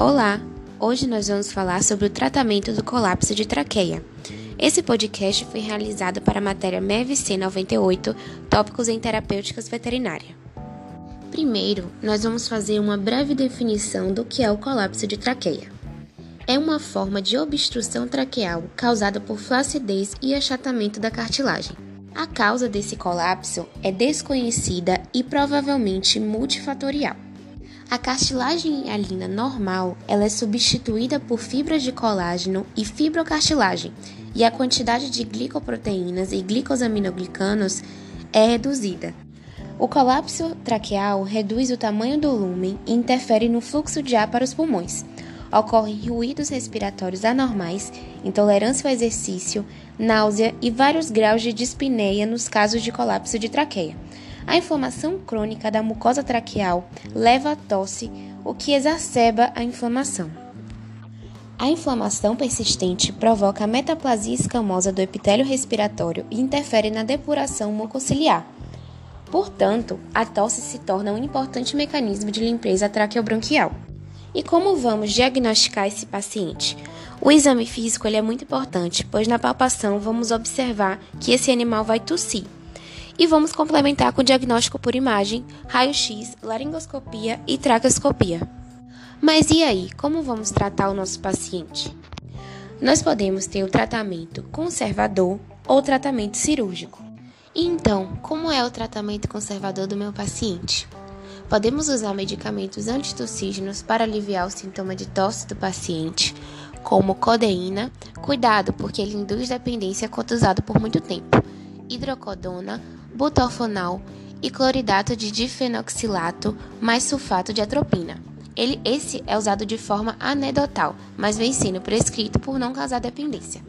Olá! Hoje nós vamos falar sobre o tratamento do colapso de traqueia. Esse podcast foi realizado para a matéria MEVC 98, Tópicos em Terapêuticas Veterinária. Primeiro, nós vamos fazer uma breve definição do que é o colapso de traqueia. É uma forma de obstrução traqueal causada por flacidez e achatamento da cartilagem. A causa desse colapso é desconhecida e provavelmente multifatorial. A cartilagem hialina normal ela é substituída por fibras de colágeno e fibrocartilagem, e a quantidade de glicoproteínas e glicosaminoglicanos é reduzida. O colapso traqueal reduz o tamanho do lumen e interfere no fluxo de ar para os pulmões. Ocorrem ruídos respiratórios anormais, intolerância ao exercício, náusea e vários graus de dispneia nos casos de colapso de traqueia. A inflamação crônica da mucosa traqueal leva à tosse, o que exacerba a inflamação. A inflamação persistente provoca a metaplasia escamosa do epitélio respiratório e interfere na depuração mucociliar. Portanto, a tosse se torna um importante mecanismo de limpeza traqueobronquial. E como vamos diagnosticar esse paciente? O exame físico é muito importante, pois na palpação vamos observar que esse animal vai tossir e vamos complementar com diagnóstico por imagem, raio-x, laringoscopia e traqueoscopia. Mas e aí, como vamos tratar o nosso paciente? Nós podemos ter o tratamento conservador ou tratamento cirúrgico. Então, como é o tratamento conservador do meu paciente? Podemos usar medicamentos antitussígenos para aliviar o sintoma de tosse do paciente, como codeína, cuidado porque ele induz dependência quando usado por muito tempo, hidrocodona butalfonal e cloridato de difenoxilato mais sulfato de atropina. Ele, esse é usado de forma anedotal, mas vem sendo prescrito por não causar dependência.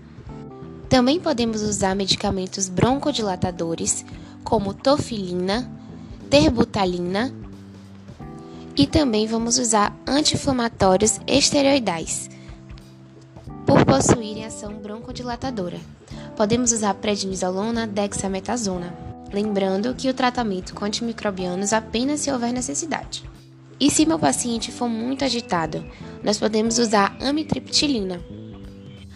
Também podemos usar medicamentos broncodilatadores, como tofilina, terbutalina, e também vamos usar anti-inflamatórios esteroidais, por possuírem ação broncodilatadora. Podemos usar prednisolona, dexametasona lembrando que o tratamento com antimicrobianos apenas se houver necessidade. E se meu paciente for muito agitado, nós podemos usar amitriptilina.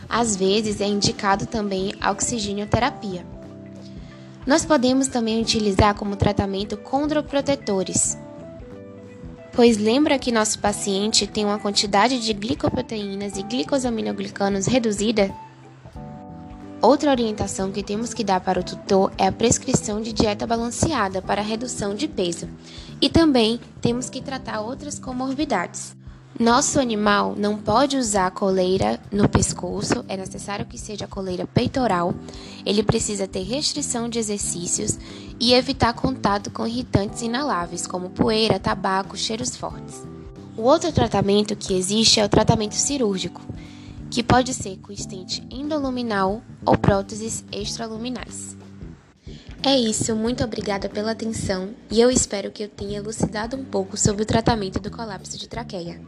Às vezes é indicado também a oxigênio-terapia. Nós podemos também utilizar como tratamento condroprotetores, pois lembra que nosso paciente tem uma quantidade de glicoproteínas e glicosaminoglicanos reduzida? Outra orientação que temos que dar para o tutor é a prescrição de dieta balanceada para redução de peso. E também temos que tratar outras comorbidades. Nosso animal não pode usar coleira no pescoço, é necessário que seja coleira peitoral. Ele precisa ter restrição de exercícios e evitar contato com irritantes inaláveis, como poeira, tabaco, cheiros fortes. O outro tratamento que existe é o tratamento cirúrgico que pode ser com estente endoluminal ou próteses extraluminais. É isso, muito obrigada pela atenção e eu espero que eu tenha elucidado um pouco sobre o tratamento do colapso de traqueia.